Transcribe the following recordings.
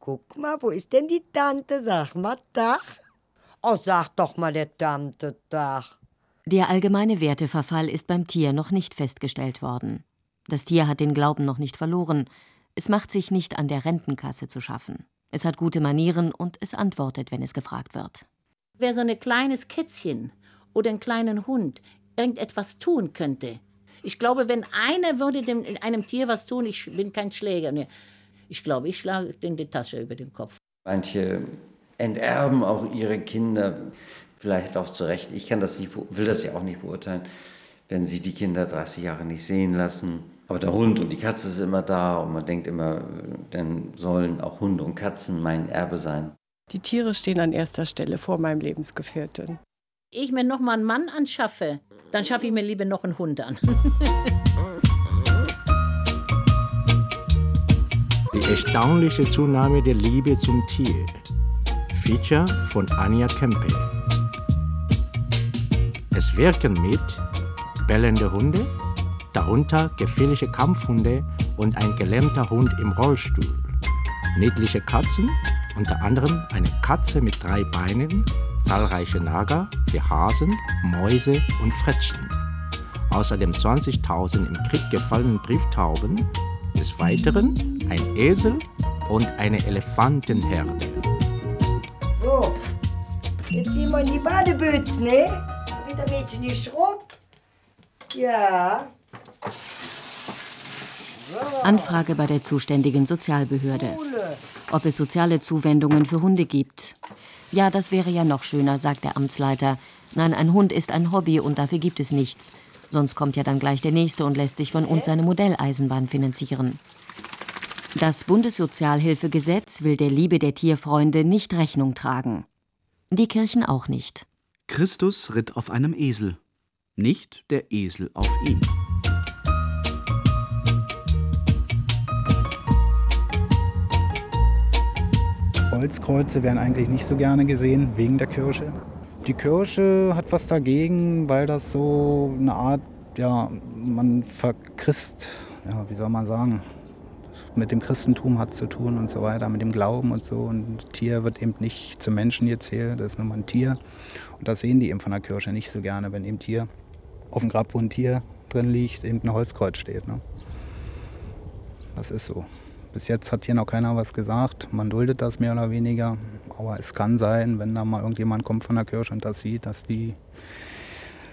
Guck mal, wo ist denn die Tante? Sag mal, Dach. Oh, sag doch mal der Tante Dach. Der allgemeine Werteverfall ist beim Tier noch nicht festgestellt worden. Das Tier hat den Glauben noch nicht verloren. Es macht sich nicht an der Rentenkasse zu schaffen. Es hat gute Manieren und es antwortet, wenn es gefragt wird. Wer so ein kleines Kätzchen oder einen kleinen Hund irgendetwas tun könnte, ich glaube, wenn einer würde dem, einem Tier was tun, ich bin kein Schläger, ne. Ich glaube, ich schlage den die Tasche über den Kopf. Manche enterben auch ihre Kinder, vielleicht auch zu Recht. Ich kann das nicht, will das ja auch nicht beurteilen, wenn sie die Kinder 30 Jahre nicht sehen lassen. Aber der Hund und die Katze ist immer da und man denkt immer, dann sollen auch Hunde und Katzen mein Erbe sein. Die Tiere stehen an erster Stelle vor meinem Lebensgefährten. Ich mir noch mal einen Mann anschaffe, dann schaffe ich mir lieber noch einen Hund an. Die erstaunliche Zunahme der Liebe zum Tier. Feature von Anja Kempe. Es wirken mit bellende Hunde, darunter gefährliche Kampfhunde und ein gelähmter Hund im Rollstuhl. Niedliche Katzen, unter anderem eine Katze mit drei Beinen, zahlreiche Nager wie Hasen, Mäuse und Frettchen. Außerdem 20.000 im Krieg gefallenen Brieftauben, des Weiteren ein Esel und eine Elefantenherde. So, jetzt ziehen wir in die Badebütte, ne? Wieder Mädchen die Schrupp. Ja. Anfrage bei der zuständigen Sozialbehörde. Ob es soziale Zuwendungen für Hunde gibt. Ja, das wäre ja noch schöner, sagt der Amtsleiter. Nein, ein Hund ist ein Hobby und dafür gibt es nichts. Sonst kommt ja dann gleich der Nächste und lässt sich von uns seine Modelleisenbahn finanzieren. Das Bundessozialhilfegesetz will der Liebe der Tierfreunde nicht Rechnung tragen. Die Kirchen auch nicht. Christus ritt auf einem Esel, nicht der Esel auf ihn. Holzkreuze werden eigentlich nicht so gerne gesehen, wegen der Kirche. Die Kirche hat was dagegen, weil das so eine Art, ja, man verchrist, ja, wie soll man sagen, mit dem Christentum hat zu tun und so weiter, mit dem Glauben und so. Und Tier wird eben nicht zum Menschen gezählt, das ist nur mal ein Tier. Und das sehen die eben von der Kirche nicht so gerne, wenn eben Tier auf dem Grab, wo ein Tier drin liegt, eben ein Holzkreuz steht. Ne? Das ist so. Bis jetzt hat hier noch keiner was gesagt. Man duldet das mehr oder weniger. Aber es kann sein, wenn da mal irgendjemand kommt von der Kirche und das sieht, dass die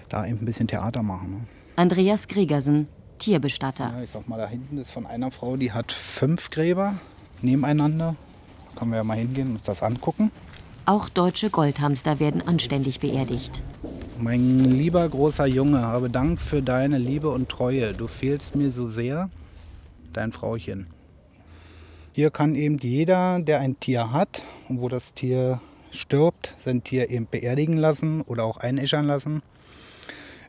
da eben ein bisschen Theater machen. Ne? Andreas Gregersen, Tierbestatter. Ja, ich sag mal, da hinten ist von einer Frau, die hat fünf Gräber nebeneinander. Da können wir ja mal hingehen und uns das angucken. Auch deutsche Goldhamster werden anständig beerdigt. Mein lieber großer Junge, habe Dank für deine Liebe und Treue. Du fehlst mir so sehr. Dein Frauchen. Hier kann eben jeder, der ein Tier hat und wo das Tier stirbt, sein Tier eben beerdigen lassen oder auch einäschern lassen.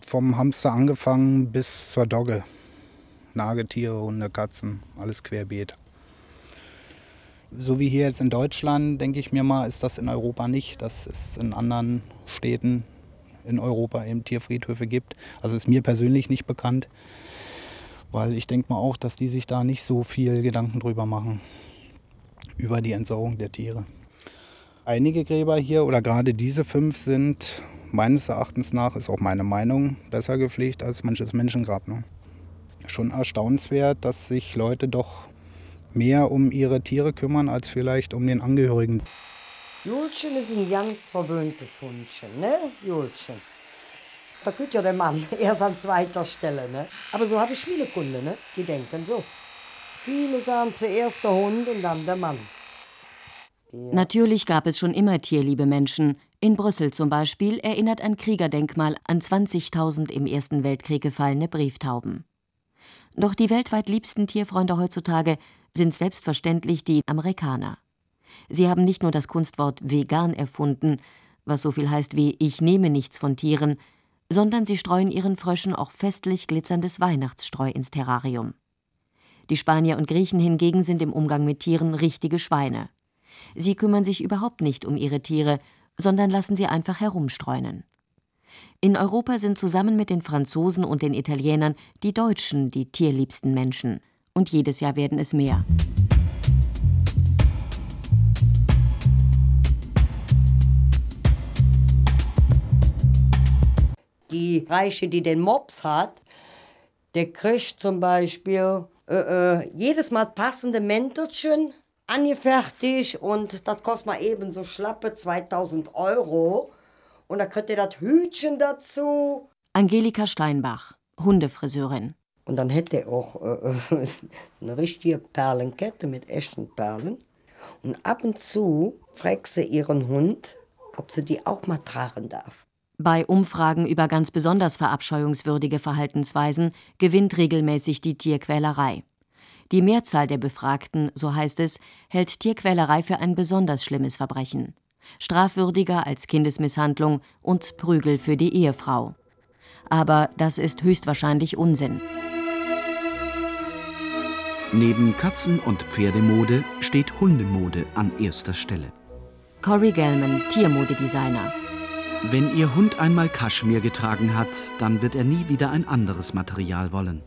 Vom Hamster angefangen bis zur Dogge. Nagetiere, Hunde, Katzen, alles querbeet. So wie hier jetzt in Deutschland, denke ich mir mal, ist das in Europa nicht. Dass es in anderen Städten in Europa eben Tierfriedhöfe gibt. Also ist mir persönlich nicht bekannt. Weil ich denke mal auch, dass die sich da nicht so viel Gedanken drüber machen, über die Entsorgung der Tiere. Einige Gräber hier oder gerade diese fünf sind meines Erachtens nach, ist auch meine Meinung, besser gepflegt als manches Menschengrab. Ne? Schon erstaunenswert, dass sich Leute doch mehr um ihre Tiere kümmern, als vielleicht um den Angehörigen. Julchen ist ein ganz verwöhntes Hundchen, ne? Julchen. Da kommt ja der Mann erst an zweiter Stelle. Ne? Aber so habe ich viele Kunden, ne? die denken so. Viele sagen zuerst der Hund und dann der Mann. Ja. Natürlich gab es schon immer tierliebe Menschen. In Brüssel zum Beispiel erinnert ein Kriegerdenkmal an 20.000 im Ersten Weltkrieg gefallene Brieftauben. Doch die weltweit liebsten Tierfreunde heutzutage sind selbstverständlich die Amerikaner. Sie haben nicht nur das Kunstwort vegan erfunden, was so viel heißt wie ich nehme nichts von Tieren, sondern sie streuen ihren Fröschen auch festlich glitzerndes Weihnachtsstreu ins Terrarium. Die Spanier und Griechen hingegen sind im Umgang mit Tieren richtige Schweine. Sie kümmern sich überhaupt nicht um ihre Tiere, sondern lassen sie einfach herumstreunen. In Europa sind zusammen mit den Franzosen und den Italienern die Deutschen die tierliebsten Menschen. Und jedes Jahr werden es mehr. Reiche, die den Mops hat, der kriegt zum Beispiel äh, äh, jedes Mal passende Mäntelchen angefertigt und das kostet mal eben so schlappe 2000 Euro. Und da kriegt ihr das Hütchen dazu. Angelika Steinbach, Hundefriseurin. Und dann hätte er auch äh, eine richtige Perlenkette mit echten Perlen. Und ab und zu fragt sie ihren Hund, ob sie die auch mal tragen darf. Bei Umfragen über ganz besonders verabscheuungswürdige Verhaltensweisen gewinnt regelmäßig die Tierquälerei. Die Mehrzahl der Befragten, so heißt es, hält Tierquälerei für ein besonders schlimmes Verbrechen. Strafwürdiger als Kindesmisshandlung und Prügel für die Ehefrau. Aber das ist höchstwahrscheinlich Unsinn. Neben Katzen- und Pferdemode steht Hundemode an erster Stelle. Corey Gelman, Tiermodedesigner. Wenn Ihr Hund einmal Kaschmir getragen hat, dann wird er nie wieder ein anderes Material wollen.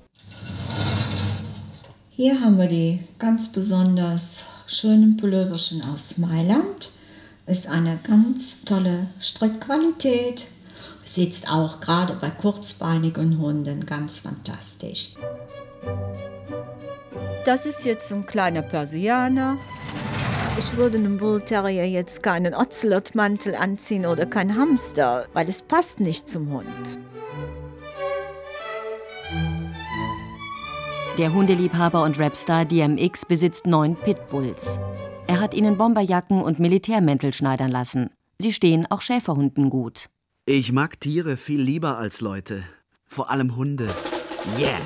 Hier haben wir die ganz besonders schönen Pulloverchen aus Mailand. Ist eine ganz tolle Strickqualität. Sitzt auch gerade bei kurzbeinigen Hunden ganz fantastisch. Das ist jetzt ein kleiner Persianer. Ich würde einem Bull Terrier jetzt keinen Ocelot-Mantel anziehen oder kein Hamster, weil es passt nicht zum Hund. Der Hundeliebhaber und Rapstar DMX besitzt neun Pitbulls. Er hat ihnen Bomberjacken und Militärmäntel schneidern lassen. Sie stehen auch Schäferhunden gut. Ich mag Tiere viel lieber als Leute. Vor allem Hunde. Yeah!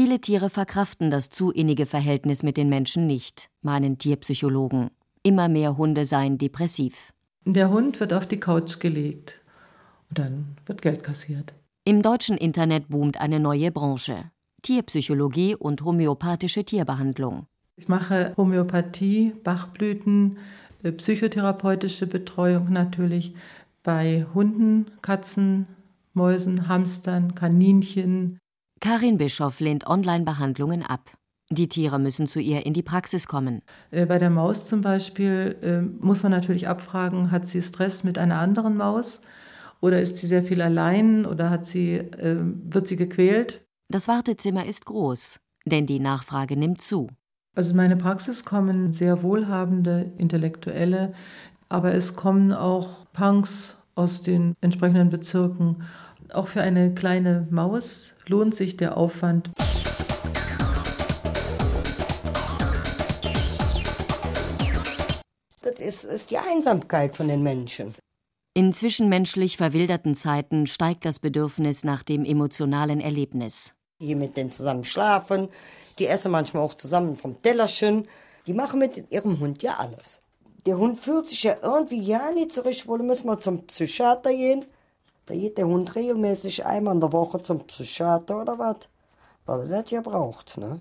Viele Tiere verkraften das zu innige Verhältnis mit den Menschen nicht, meinen Tierpsychologen. Immer mehr Hunde seien depressiv. Der Hund wird auf die Couch gelegt und dann wird Geld kassiert. Im deutschen Internet boomt eine neue Branche. Tierpsychologie und homöopathische Tierbehandlung. Ich mache Homöopathie, Bachblüten, äh, psychotherapeutische Betreuung natürlich bei Hunden, Katzen, Mäusen, Hamstern, Kaninchen. Karin Bischoff lehnt Online-Behandlungen ab. Die Tiere müssen zu ihr in die Praxis kommen. Äh, bei der Maus zum Beispiel äh, muss man natürlich abfragen, hat sie Stress mit einer anderen Maus oder ist sie sehr viel allein oder hat sie, äh, wird sie gequält? Das Wartezimmer ist groß, denn die Nachfrage nimmt zu. Also in meine Praxis kommen sehr wohlhabende Intellektuelle, aber es kommen auch Punks aus den entsprechenden Bezirken. Auch für eine kleine Maus lohnt sich der Aufwand. Das ist, ist die Einsamkeit von den Menschen. In zwischenmenschlich verwilderten Zeiten steigt das Bedürfnis nach dem emotionalen Erlebnis. Die mit denen zusammen schlafen, die essen manchmal auch zusammen vom Tellerchen. Die machen mit ihrem Hund ja alles. Der Hund fühlt sich ja irgendwie ja nicht so richtig wohl, müssen wir zum Psychiater gehen. Da geht der Hund regelmäßig einmal in der Woche zum Psychiater oder was, weil er das ja braucht. Ne?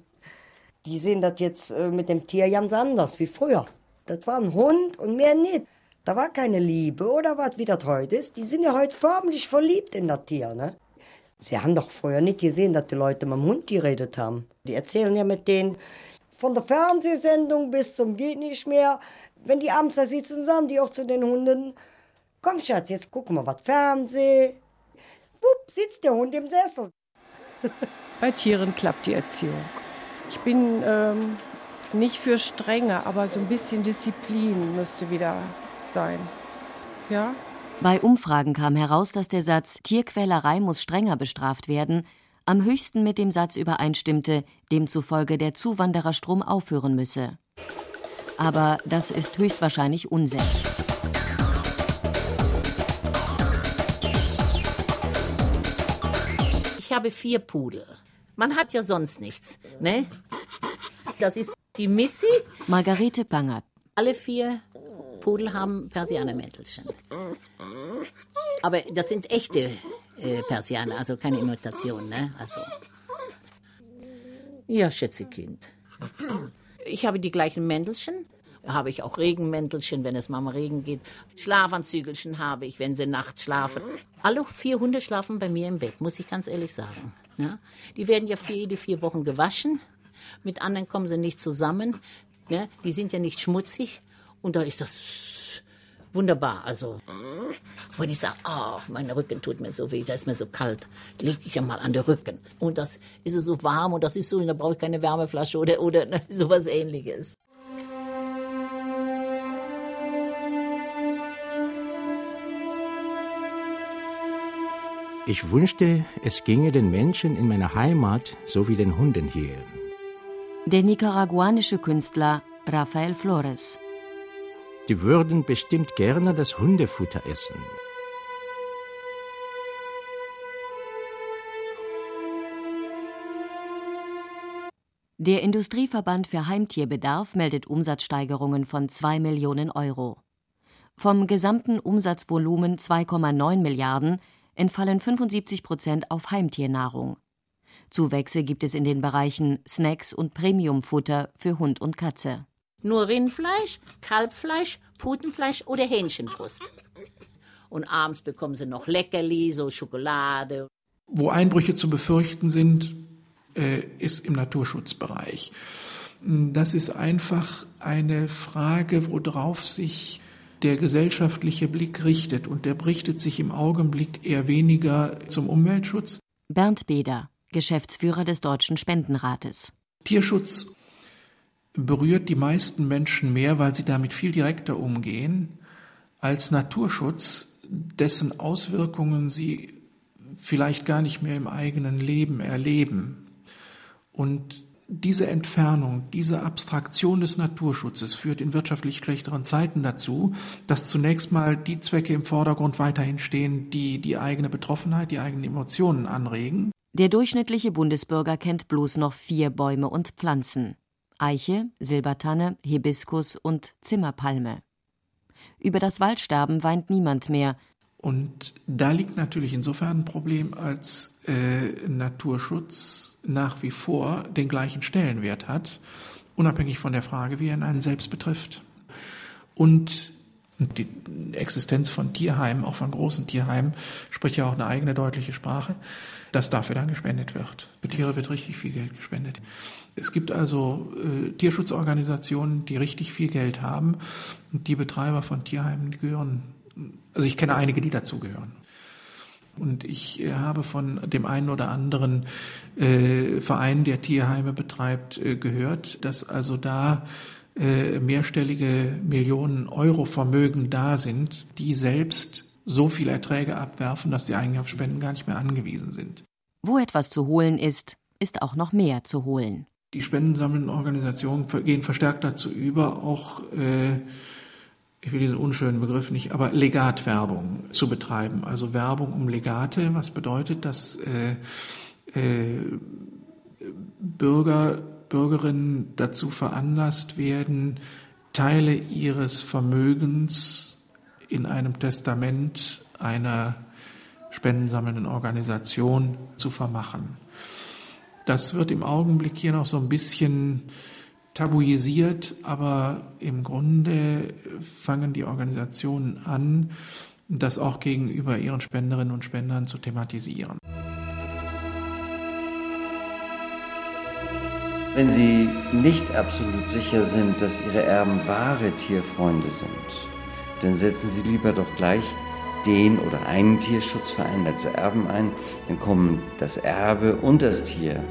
Die sehen das jetzt äh, mit dem Tier ganz anders wie früher. Das war ein Hund und mehr nicht. Da war keine Liebe oder was, wie das heute ist. Die sind ja heute förmlich verliebt in das Tier. Ne? Sie haben doch früher nicht gesehen, dass die Leute mit dem Hund geredet haben. Die erzählen ja mit denen von der Fernsehsendung bis zum geht nicht mehr. Wenn die abends da sitzen, sagen die auch zu den Hunden, komm Schatz, jetzt gucken wir was Fernseh. Wupp, sitzt der Hund im Sessel. Bei Tieren klappt die Erziehung. Ich bin ähm, nicht für strenge, aber so ein bisschen Disziplin müsste wieder sein. Ja? Bei Umfragen kam heraus, dass der Satz Tierquälerei muss strenger bestraft werden am höchsten mit dem Satz übereinstimmte, demzufolge der Zuwandererstrom aufhören müsse. Aber das ist höchstwahrscheinlich Unsinn. Habe vier Pudel. Man hat ja sonst nichts, ne? Das ist die Missy. Margarete Bangert. Alle vier Pudel haben Persianermäntelchen. Aber das sind echte äh, Persianer, also keine Imitation, ne? Also. Ja, Schätzekind. Ich habe die gleichen Mäntelchen. Habe ich auch Regenmäntelchen, wenn es mal um Regen geht. Schlafanzügelchen habe ich, wenn sie nachts schlafen. Alle vier Hunde schlafen bei mir im Bett, muss ich ganz ehrlich sagen. Ne? Die werden ja vier, jede vier Wochen gewaschen. mit anderen kommen sie nicht zusammen. Ne? Die sind ja nicht schmutzig und da ist das wunderbar. Also, wenn ich sage, oh, mein Rücken tut mir so weh, da ist mir so kalt, lege ich ja mal an den Rücken. Und das ist so warm und das ist so, da brauche ich keine Wärmeflasche oder, oder ne, sowas ähnliches. Ich wünschte, es ginge den Menschen in meiner Heimat so wie den Hunden hier. Der nicaraguanische Künstler Rafael Flores. Die würden bestimmt gerne das Hundefutter essen. Der Industrieverband für Heimtierbedarf meldet Umsatzsteigerungen von 2 Millionen Euro. Vom gesamten Umsatzvolumen 2,9 Milliarden entfallen 75 Prozent auf Heimtiernahrung. Zuwächse gibt es in den Bereichen Snacks und Premiumfutter für Hund und Katze. Nur Rindfleisch, Kalbfleisch, Putenfleisch oder Hähnchenbrust. Und abends bekommen sie noch Leckerli, so Schokolade. Wo Einbrüche zu befürchten sind, äh, ist im Naturschutzbereich. Das ist einfach eine Frage, worauf sich der gesellschaftliche Blick richtet. Und der richtet sich im Augenblick eher weniger zum Umweltschutz. Bernd Beder, Geschäftsführer des Deutschen Spendenrates. Tierschutz berührt die meisten Menschen mehr, weil sie damit viel direkter umgehen, als Naturschutz, dessen Auswirkungen sie vielleicht gar nicht mehr im eigenen Leben erleben. Und diese Entfernung, diese Abstraktion des Naturschutzes führt in wirtschaftlich schlechteren Zeiten dazu, dass zunächst mal die Zwecke im Vordergrund weiterhin stehen, die die eigene Betroffenheit, die eigenen Emotionen anregen. Der durchschnittliche Bundesbürger kennt bloß noch vier Bäume und Pflanzen. Eiche, Silbertanne, Hibiskus und Zimmerpalme. Über das Waldsterben weint niemand mehr. Und da liegt natürlich insofern ein Problem, als äh, Naturschutz nach wie vor den gleichen Stellenwert hat, unabhängig von der Frage, wie er einen selbst betrifft. Und die Existenz von Tierheimen, auch von großen Tierheimen, spricht ja auch eine eigene deutliche Sprache, dass dafür dann gespendet wird. Für Tiere wird richtig viel Geld gespendet. Es gibt also äh, Tierschutzorganisationen, die richtig viel Geld haben und die Betreiber von Tierheimen gehören, also ich kenne einige, die dazugehören. Und ich äh, habe von dem einen oder anderen äh, Verein, der Tierheime betreibt, äh, gehört, dass also da äh, mehrstellige Millionen Euro Vermögen da sind, die selbst so viel Erträge abwerfen, dass sie eigentlich auf Spenden gar nicht mehr angewiesen sind. Wo etwas zu holen ist, ist auch noch mehr zu holen. Die spendensammelnden Organisationen gehen verstärkt dazu über, auch, äh, ich will diesen unschönen Begriff nicht, aber Legatwerbung zu betreiben. Also Werbung um Legate, was bedeutet, dass äh, äh, Bürger, Bürgerinnen dazu veranlasst werden, Teile ihres Vermögens in einem Testament einer spendensammelnden Organisation zu vermachen. Das wird im Augenblick hier noch so ein bisschen tabuisiert, aber im Grunde fangen die Organisationen an, das auch gegenüber ihren Spenderinnen und Spendern zu thematisieren. Wenn Sie nicht absolut sicher sind, dass Ihre Erben wahre Tierfreunde sind, dann setzen Sie lieber doch gleich den oder einen Tierschutzverein als Erben ein, dann kommen das Erbe und das Tier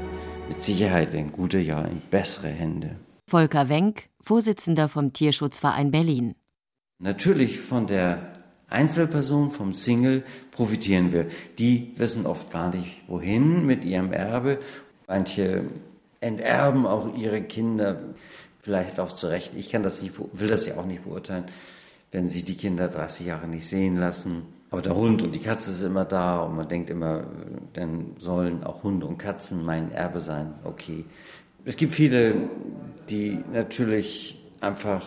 mit Sicherheit in gute, ja in bessere Hände. Volker Wenk, Vorsitzender vom Tierschutzverein Berlin. Natürlich von der Einzelperson, vom Single profitieren wir. Die wissen oft gar nicht, wohin mit ihrem Erbe. Manche enterben auch ihre Kinder, vielleicht auch zu Recht. Ich kann das nicht, will das ja auch nicht beurteilen wenn sie die Kinder 30 Jahre nicht sehen lassen. Aber der Hund und die Katze ist immer da und man denkt immer, dann sollen auch Hunde und Katzen mein Erbe sein. Okay. Es gibt viele, die natürlich einfach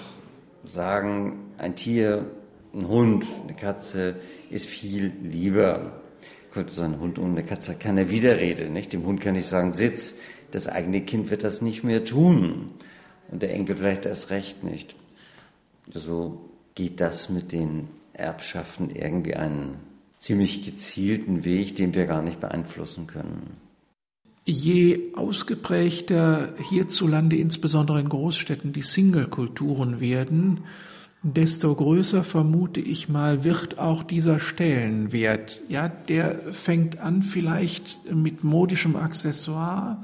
sagen, ein Tier, ein Hund, eine Katze ist viel lieber. Ich könnte sagen, Hund und eine Katze hat keine Widerrede. Nicht? Dem Hund kann ich sagen, sitz, das eigene Kind wird das nicht mehr tun. Und der Enkel vielleicht erst recht nicht. Also geht das mit den Erbschaften irgendwie einen ziemlich gezielten Weg, den wir gar nicht beeinflussen können. Je ausgeprägter hierzulande, insbesondere in Großstädten, die Single-Kulturen werden, desto größer vermute ich mal wird auch dieser Stellenwert. Ja, der fängt an vielleicht mit modischem Accessoire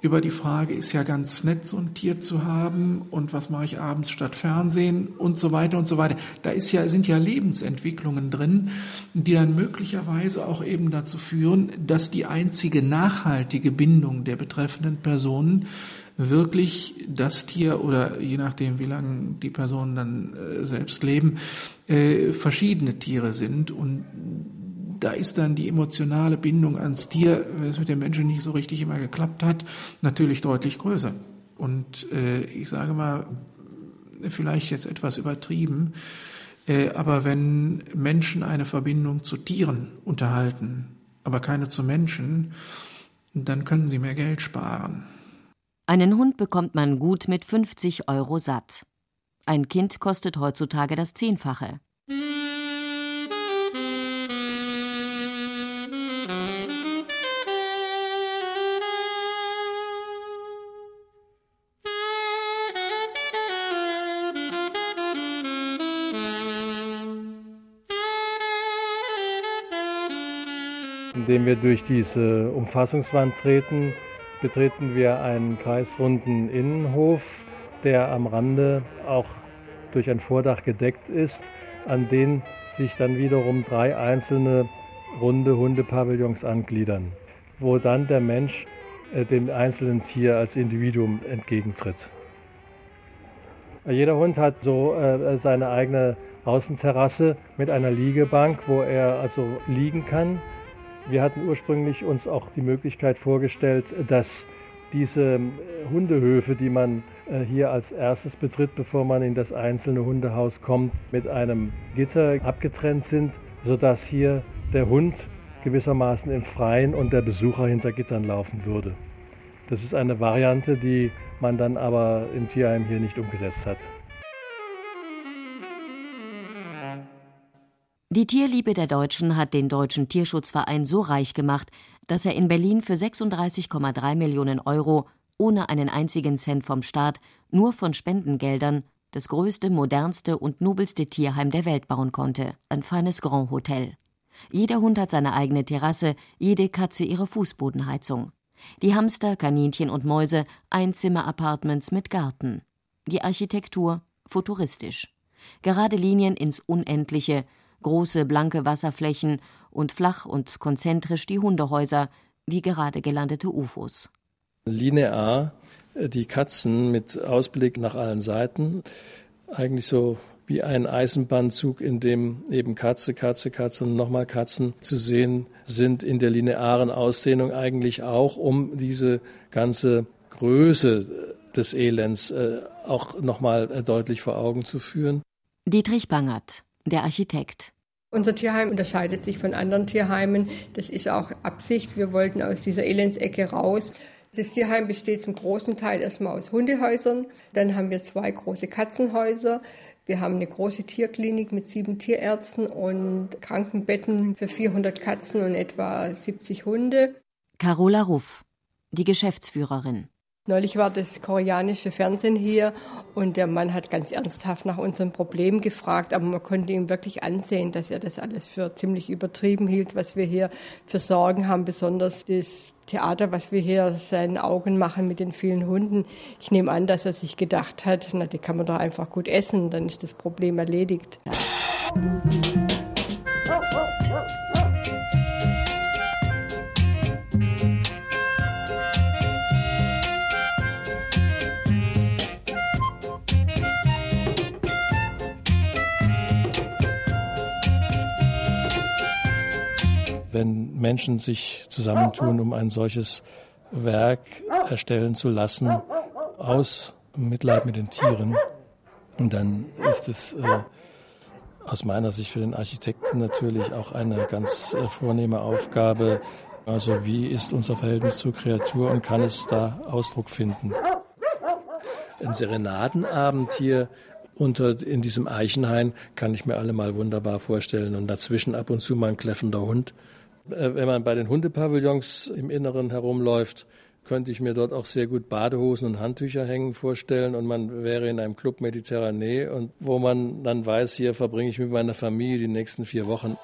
über die Frage, ist ja ganz nett, so ein Tier zu haben und was mache ich abends statt Fernsehen und so weiter und so weiter. Da ist ja, sind ja Lebensentwicklungen drin, die dann möglicherweise auch eben dazu führen, dass die einzige nachhaltige Bindung der betreffenden Personen wirklich das Tier oder je nachdem, wie lange die Personen dann äh, selbst leben, äh, verschiedene Tiere sind und da ist dann die emotionale Bindung ans Tier, wenn es mit dem Menschen nicht so richtig immer geklappt hat, natürlich deutlich größer. Und äh, ich sage mal, vielleicht jetzt etwas übertrieben, äh, aber wenn Menschen eine Verbindung zu Tieren unterhalten, aber keine zu Menschen, dann können sie mehr Geld sparen. Einen Hund bekommt man gut mit 50 Euro satt. Ein Kind kostet heutzutage das Zehnfache. Indem wir durch diese Umfassungswand treten, betreten wir einen kreisrunden Innenhof, der am Rande auch durch ein Vordach gedeckt ist, an den sich dann wiederum drei einzelne runde Hundepavillons angliedern, wo dann der Mensch äh, dem einzelnen Tier als Individuum entgegentritt. Jeder Hund hat so äh, seine eigene Außenterrasse mit einer Liegebank, wo er also liegen kann wir hatten ursprünglich uns auch die Möglichkeit vorgestellt, dass diese äh, Hundehöfe, die man äh, hier als erstes betritt, bevor man in das einzelne Hundehaus kommt, mit einem Gitter abgetrennt sind, sodass hier der Hund gewissermaßen im Freien und der Besucher hinter Gittern laufen würde. Das ist eine Variante, die man dann aber im Tierheim hier nicht umgesetzt hat. Die Tierliebe der Deutschen hat den Deutschen Tierschutzverein so reich gemacht, dass er in Berlin für 36,3 Millionen Euro ohne einen einzigen Cent vom Staat, nur von Spendengeldern das größte, modernste und nobelste Tierheim der Welt bauen konnte, ein feines Grand Hotel. Jeder Hund hat seine eigene Terrasse, jede Katze ihre Fußbodenheizung. Die Hamster, Kaninchen und Mäuse Einzimmer-Appartements mit Garten. Die Architektur futuristisch. Gerade Linien ins Unendliche, große blanke Wasserflächen und flach und konzentrisch die Hundehäuser, wie gerade gelandete UFOs. Linear äh, die Katzen mit Ausblick nach allen Seiten, eigentlich so wie ein Eisenbahnzug, in dem eben Katze, Katze, Katze und nochmal Katzen zu sehen sind in der linearen Ausdehnung eigentlich auch, um diese ganze Größe des Elends äh, auch nochmal äh, deutlich vor Augen zu führen. Dietrich Bangert der Architekt. Unser Tierheim unterscheidet sich von anderen Tierheimen. Das ist auch Absicht. Wir wollten aus dieser Elendsecke raus. Das Tierheim besteht zum großen Teil erstmal aus Hundehäusern. Dann haben wir zwei große Katzenhäuser. Wir haben eine große Tierklinik mit sieben Tierärzten und Krankenbetten für 400 Katzen und etwa 70 Hunde. Carola Ruff, die Geschäftsführerin. Neulich war das koreanische Fernsehen hier und der Mann hat ganz ernsthaft nach unserem Problem gefragt, aber man konnte ihm wirklich ansehen, dass er das alles für ziemlich übertrieben hielt, was wir hier für Sorgen haben, besonders das Theater, was wir hier seinen Augen machen mit den vielen Hunden. Ich nehme an, dass er sich gedacht hat, na, die kann man doch einfach gut essen, dann ist das Problem erledigt. wenn Menschen sich zusammentun, um ein solches Werk erstellen zu lassen, aus Mitleid mit den Tieren, dann ist es äh, aus meiner Sicht für den Architekten natürlich auch eine ganz äh, vornehme Aufgabe. Also wie ist unser Verhältnis zur Kreatur und kann es da Ausdruck finden? Ein Serenadenabend hier unter in diesem Eichenhain kann ich mir alle mal wunderbar vorstellen und dazwischen ab und zu mal ein kläffender Hund wenn man bei den Hundepavillons im Inneren herumläuft, könnte ich mir dort auch sehr gut Badehosen und Handtücher hängen vorstellen und man wäre in einem Club Mediterranee und wo man dann weiß, hier verbringe ich mit meiner Familie die nächsten vier Wochen.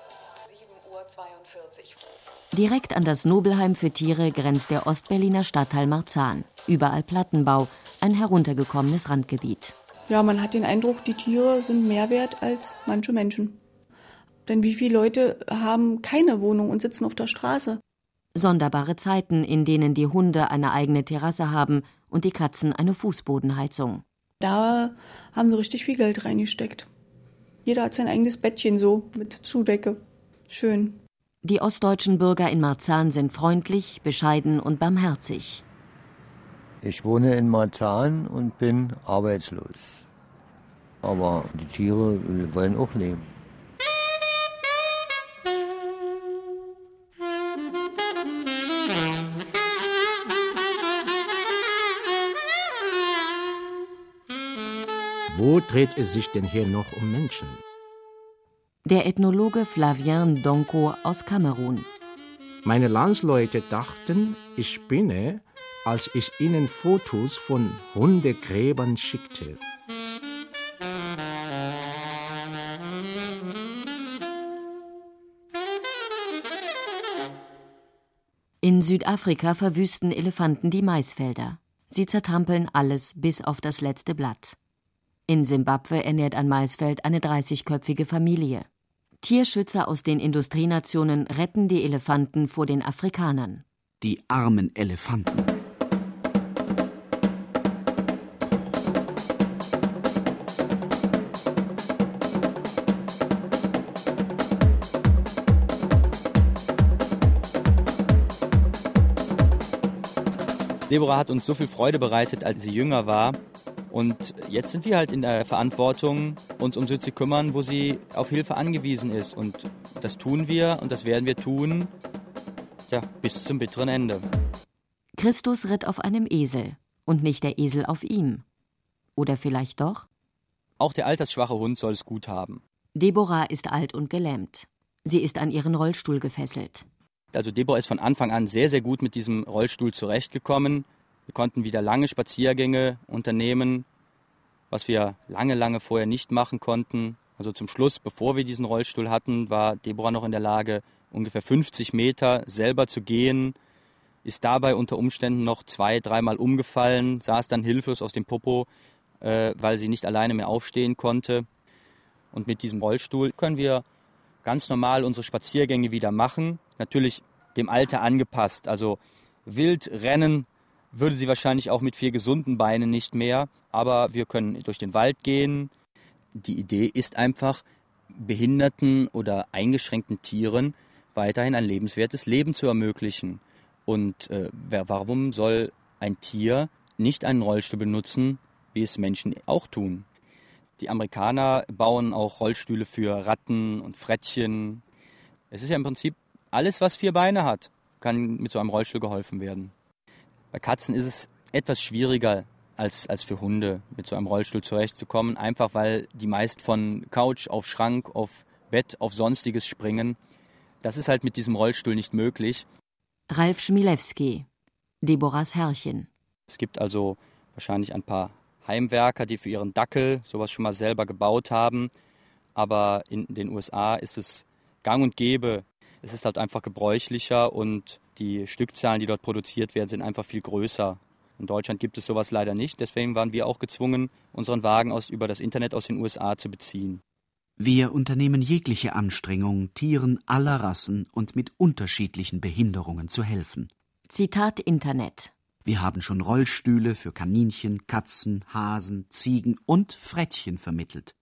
Direkt an das Nobelheim für Tiere grenzt der Ostberliner Stadtteil Marzahn. Überall Plattenbau, ein heruntergekommenes Randgebiet. Ja, man hat den Eindruck, die Tiere sind mehr wert als manche Menschen. Denn wie viele Leute haben keine Wohnung und sitzen auf der Straße? Sonderbare Zeiten, in denen die Hunde eine eigene Terrasse haben und die Katzen eine Fußbodenheizung. Da haben sie richtig viel Geld reingesteckt. Jeder hat sein eigenes Bettchen so mit Zudecke. Schön. Die ostdeutschen Bürger in Marzahn sind freundlich, bescheiden und barmherzig. Ich wohne in Marzahn und bin arbeitslos. Aber die Tiere wollen auch leben. Wo dreht es sich denn hier noch um Menschen? Der Ethnologe Flavien Donko aus Kamerun. Meine Landsleute dachten, ich spinne, als ich ihnen Fotos von Hundegräbern schickte. In Südafrika verwüsten Elefanten die Maisfelder. Sie zertrampeln alles bis auf das letzte Blatt. In Simbabwe ernährt ein Maisfeld eine 30-köpfige Familie. Tierschützer aus den Industrienationen retten die Elefanten vor den Afrikanern. Die armen Elefanten. Deborah hat uns so viel Freude bereitet, als sie jünger war. Und jetzt sind wir halt in der Verantwortung, uns um sie zu kümmern, wo sie auf Hilfe angewiesen ist. Und das tun wir und das werden wir tun, ja, bis zum bitteren Ende. Christus ritt auf einem Esel und nicht der Esel auf ihm. Oder vielleicht doch? Auch der altersschwache Hund soll es gut haben. Deborah ist alt und gelähmt. Sie ist an ihren Rollstuhl gefesselt. Also Deborah ist von Anfang an sehr, sehr gut mit diesem Rollstuhl zurechtgekommen. Wir konnten wieder lange Spaziergänge unternehmen, was wir lange, lange vorher nicht machen konnten. Also zum Schluss, bevor wir diesen Rollstuhl hatten, war Deborah noch in der Lage, ungefähr 50 Meter selber zu gehen, ist dabei unter Umständen noch zwei, dreimal umgefallen, saß dann hilflos aus dem Popo, äh, weil sie nicht alleine mehr aufstehen konnte. Und mit diesem Rollstuhl können wir ganz normal unsere Spaziergänge wieder machen. Natürlich dem Alter angepasst. Also wild rennen würde sie wahrscheinlich auch mit vier gesunden Beinen nicht mehr. Aber wir können durch den Wald gehen. Die Idee ist einfach, behinderten oder eingeschränkten Tieren weiterhin ein lebenswertes Leben zu ermöglichen. Und äh, warum soll ein Tier nicht einen Rollstuhl benutzen, wie es Menschen auch tun? Die Amerikaner bauen auch Rollstühle für Ratten und Frettchen. Es ist ja im Prinzip alles, was vier Beine hat, kann mit so einem Rollstuhl geholfen werden. Bei Katzen ist es etwas schwieriger als, als für Hunde, mit so einem Rollstuhl zurechtzukommen, einfach weil die meist von Couch auf Schrank, auf Bett, auf sonstiges springen. Das ist halt mit diesem Rollstuhl nicht möglich. Ralf Schmilewski, Deborahs Herrchen. Es gibt also wahrscheinlich ein paar Heimwerker, die für ihren Dackel sowas schon mal selber gebaut haben. Aber in den USA ist es gang und gäbe. Es ist halt einfach gebräuchlicher und die Stückzahlen, die dort produziert werden, sind einfach viel größer. In Deutschland gibt es sowas leider nicht. Deswegen waren wir auch gezwungen, unseren Wagen aus, über das Internet aus den USA zu beziehen. Wir unternehmen jegliche Anstrengung, Tieren aller Rassen und mit unterschiedlichen Behinderungen zu helfen. Zitat Internet. Wir haben schon Rollstühle für Kaninchen, Katzen, Hasen, Ziegen und Frettchen vermittelt.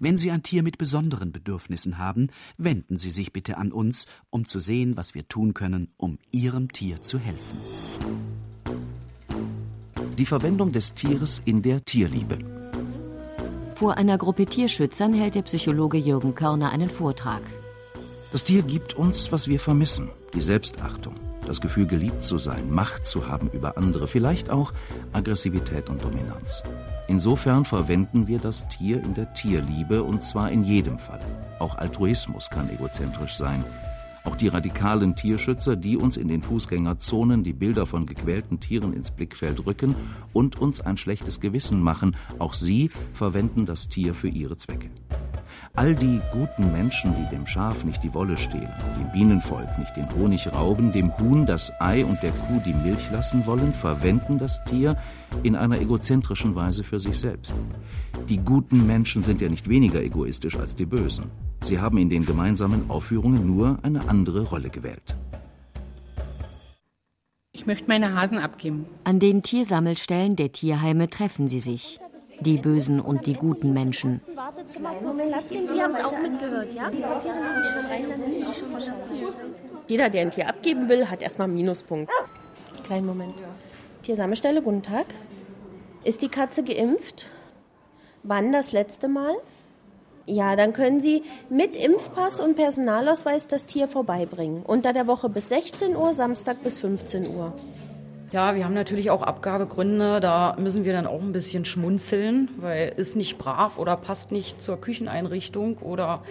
Wenn Sie ein Tier mit besonderen Bedürfnissen haben, wenden Sie sich bitte an uns, um zu sehen, was wir tun können, um Ihrem Tier zu helfen. Die Verwendung des Tieres in der Tierliebe. Vor einer Gruppe Tierschützern hält der Psychologe Jürgen Körner einen Vortrag. Das Tier gibt uns, was wir vermissen, die Selbstachtung, das Gefühl, geliebt zu sein, Macht zu haben über andere, vielleicht auch Aggressivität und Dominanz. Insofern verwenden wir das Tier in der Tierliebe und zwar in jedem Fall. Auch Altruismus kann egozentrisch sein. Auch die radikalen Tierschützer, die uns in den Fußgängerzonen die Bilder von gequälten Tieren ins Blickfeld rücken und uns ein schlechtes Gewissen machen, auch sie verwenden das Tier für ihre Zwecke. All die guten Menschen, die dem Schaf nicht die Wolle stehlen, dem Bienenvolk nicht den Honig rauben, dem Huhn das Ei und der Kuh die Milch lassen wollen, verwenden das Tier in einer egozentrischen Weise für sich selbst. Die guten Menschen sind ja nicht weniger egoistisch als die Bösen. Sie haben in den gemeinsamen Aufführungen nur eine andere Rolle gewählt. Ich möchte meine Hasen abgeben. An den Tiersammelstellen der Tierheime treffen sie sich. Die bösen und die guten Menschen. Sie haben es auch mitgehört, ja? Jeder, der ein Tier abgeben will, hat erstmal einen Minuspunkt. Kleinen Moment. Tiersammelstelle, guten Tag. Ist die Katze geimpft? Wann das letzte Mal? Ja, dann können Sie mit Impfpass und Personalausweis das Tier vorbeibringen. Unter der Woche bis 16 Uhr, Samstag bis 15 Uhr. Ja, wir haben natürlich auch Abgabegründe. Da müssen wir dann auch ein bisschen schmunzeln, weil ist nicht brav oder passt nicht zur Kücheneinrichtung oder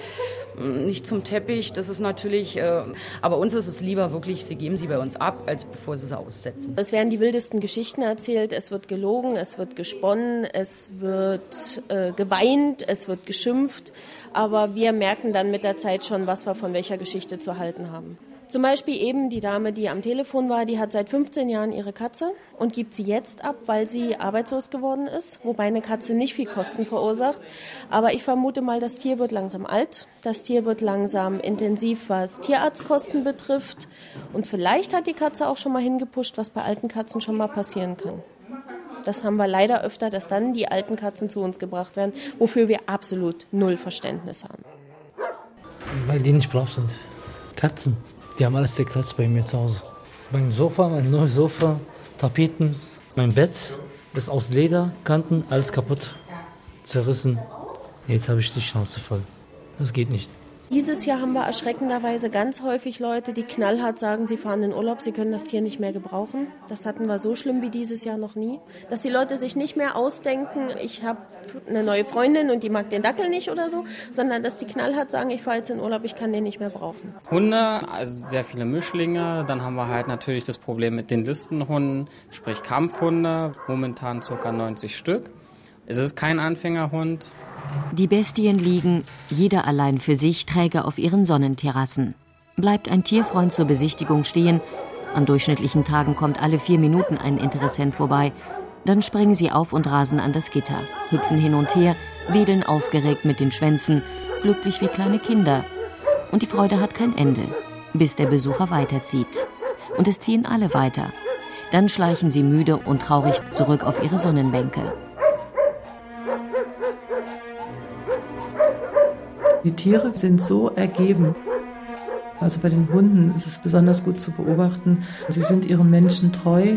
mm, nicht zum Teppich. Das ist natürlich, äh, aber uns ist es lieber wirklich, sie geben sie bei uns ab, als bevor sie sie aussetzen. Es werden die wildesten Geschichten erzählt, es wird gelogen, es wird gesponnen, es wird äh, geweint, es wird geschimpft. Aber wir merken dann mit der Zeit schon, was wir von welcher Geschichte zu halten haben. Zum Beispiel eben die Dame, die am Telefon war, die hat seit 15 Jahren ihre Katze und gibt sie jetzt ab, weil sie arbeitslos geworden ist, wobei eine Katze nicht viel Kosten verursacht. Aber ich vermute mal, das Tier wird langsam alt, das Tier wird langsam intensiv, was Tierarztkosten betrifft. Und vielleicht hat die Katze auch schon mal hingepusht, was bei alten Katzen schon mal passieren kann. Das haben wir leider öfter, dass dann die alten Katzen zu uns gebracht werden, wofür wir absolut null Verständnis haben. Weil die nicht brav sind. Katzen. Die haben alles zerkratzt bei mir zu Hause. Mein Sofa, mein neues Sofa, Tapeten, mein Bett ist aus Leder, Kanten, alles kaputt, zerrissen. Jetzt habe ich die Schnauze voll. Das geht nicht. Dieses Jahr haben wir erschreckenderweise ganz häufig Leute, die knallhart sagen, sie fahren in Urlaub, sie können das Tier nicht mehr gebrauchen. Das hatten wir so schlimm wie dieses Jahr noch nie. Dass die Leute sich nicht mehr ausdenken, ich habe eine neue Freundin und die mag den Dackel nicht oder so, sondern dass die knallhart sagen, ich fahre jetzt in Urlaub, ich kann den nicht mehr brauchen. Hunde, also sehr viele Mischlinge. Dann haben wir halt natürlich das Problem mit den Listenhunden, sprich Kampfhunde, momentan ca. 90 Stück. Es ist kein Anfängerhund. Die Bestien liegen, jeder allein für sich, träge auf ihren Sonnenterrassen. Bleibt ein Tierfreund zur Besichtigung stehen, an durchschnittlichen Tagen kommt alle vier Minuten ein Interessent vorbei, dann springen sie auf und rasen an das Gitter, hüpfen hin und her, wedeln aufgeregt mit den Schwänzen, glücklich wie kleine Kinder. Und die Freude hat kein Ende, bis der Besucher weiterzieht. Und es ziehen alle weiter. Dann schleichen sie müde und traurig zurück auf ihre Sonnenbänke. Die Tiere sind so ergeben. Also bei den Hunden ist es besonders gut zu beobachten. Sie sind ihren Menschen treu.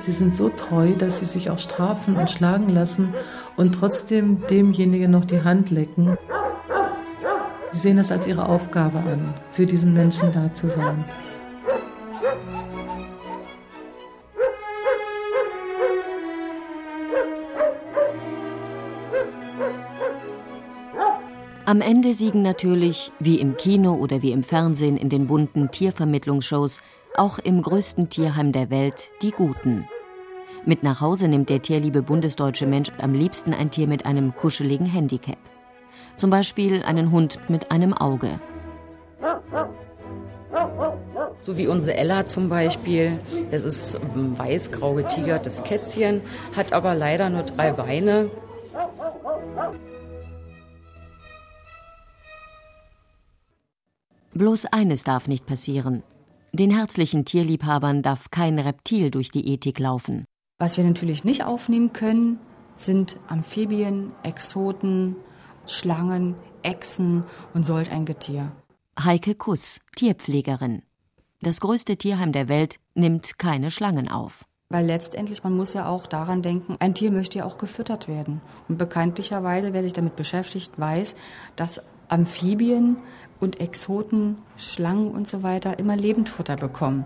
Sie sind so treu, dass sie sich auch strafen und schlagen lassen und trotzdem demjenigen noch die Hand lecken. Sie sehen es als ihre Aufgabe an, für diesen Menschen da zu sein. Am Ende siegen natürlich, wie im Kino oder wie im Fernsehen in den bunten Tiervermittlungsshows, auch im größten Tierheim der Welt die Guten. Mit nach Hause nimmt der tierliebe bundesdeutsche Mensch am liebsten ein Tier mit einem kuscheligen Handicap. Zum Beispiel einen Hund mit einem Auge. So wie unsere Ella zum Beispiel. Das ist ein weiß-grau getigertes Kätzchen, hat aber leider nur drei Beine. Bloß eines darf nicht passieren. Den herzlichen Tierliebhabern darf kein Reptil durch die Ethik laufen. Was wir natürlich nicht aufnehmen können, sind Amphibien, Exoten, Schlangen, Echsen und solch ein Getier. Heike Kuss, Tierpflegerin. Das größte Tierheim der Welt nimmt keine Schlangen auf. Weil letztendlich, man muss ja auch daran denken, ein Tier möchte ja auch gefüttert werden. Und bekanntlicherweise, wer sich damit beschäftigt, weiß, dass Amphibien und Exoten, Schlangen und so weiter immer Lebendfutter bekommen.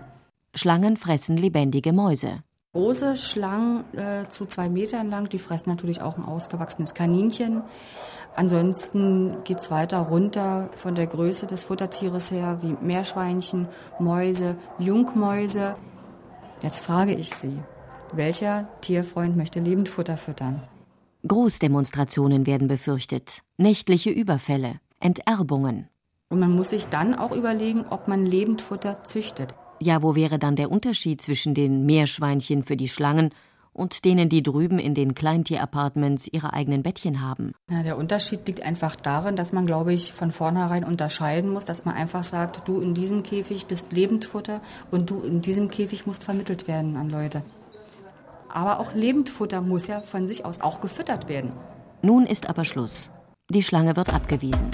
Schlangen fressen lebendige Mäuse. Große Schlangen äh, zu zwei Metern lang, die fressen natürlich auch ein ausgewachsenes Kaninchen. Ansonsten geht es weiter runter von der Größe des Futtertieres her, wie Meerschweinchen, Mäuse, Jungmäuse. Jetzt frage ich Sie, welcher Tierfreund möchte Lebendfutter füttern? Großdemonstrationen werden befürchtet, nächtliche Überfälle, Enterbungen. Und man muss sich dann auch überlegen, ob man Lebendfutter züchtet. Ja, wo wäre dann der Unterschied zwischen den Meerschweinchen für die Schlangen und denen, die drüben in den Kleintierappartements ihre eigenen Bettchen haben? Ja, der Unterschied liegt einfach darin, dass man, glaube ich, von vornherein unterscheiden muss, dass man einfach sagt, du in diesem Käfig bist Lebendfutter und du in diesem Käfig musst vermittelt werden an Leute. Aber auch Lebendfutter muss ja von sich aus auch gefüttert werden. Nun ist aber Schluss. Die Schlange wird abgewiesen.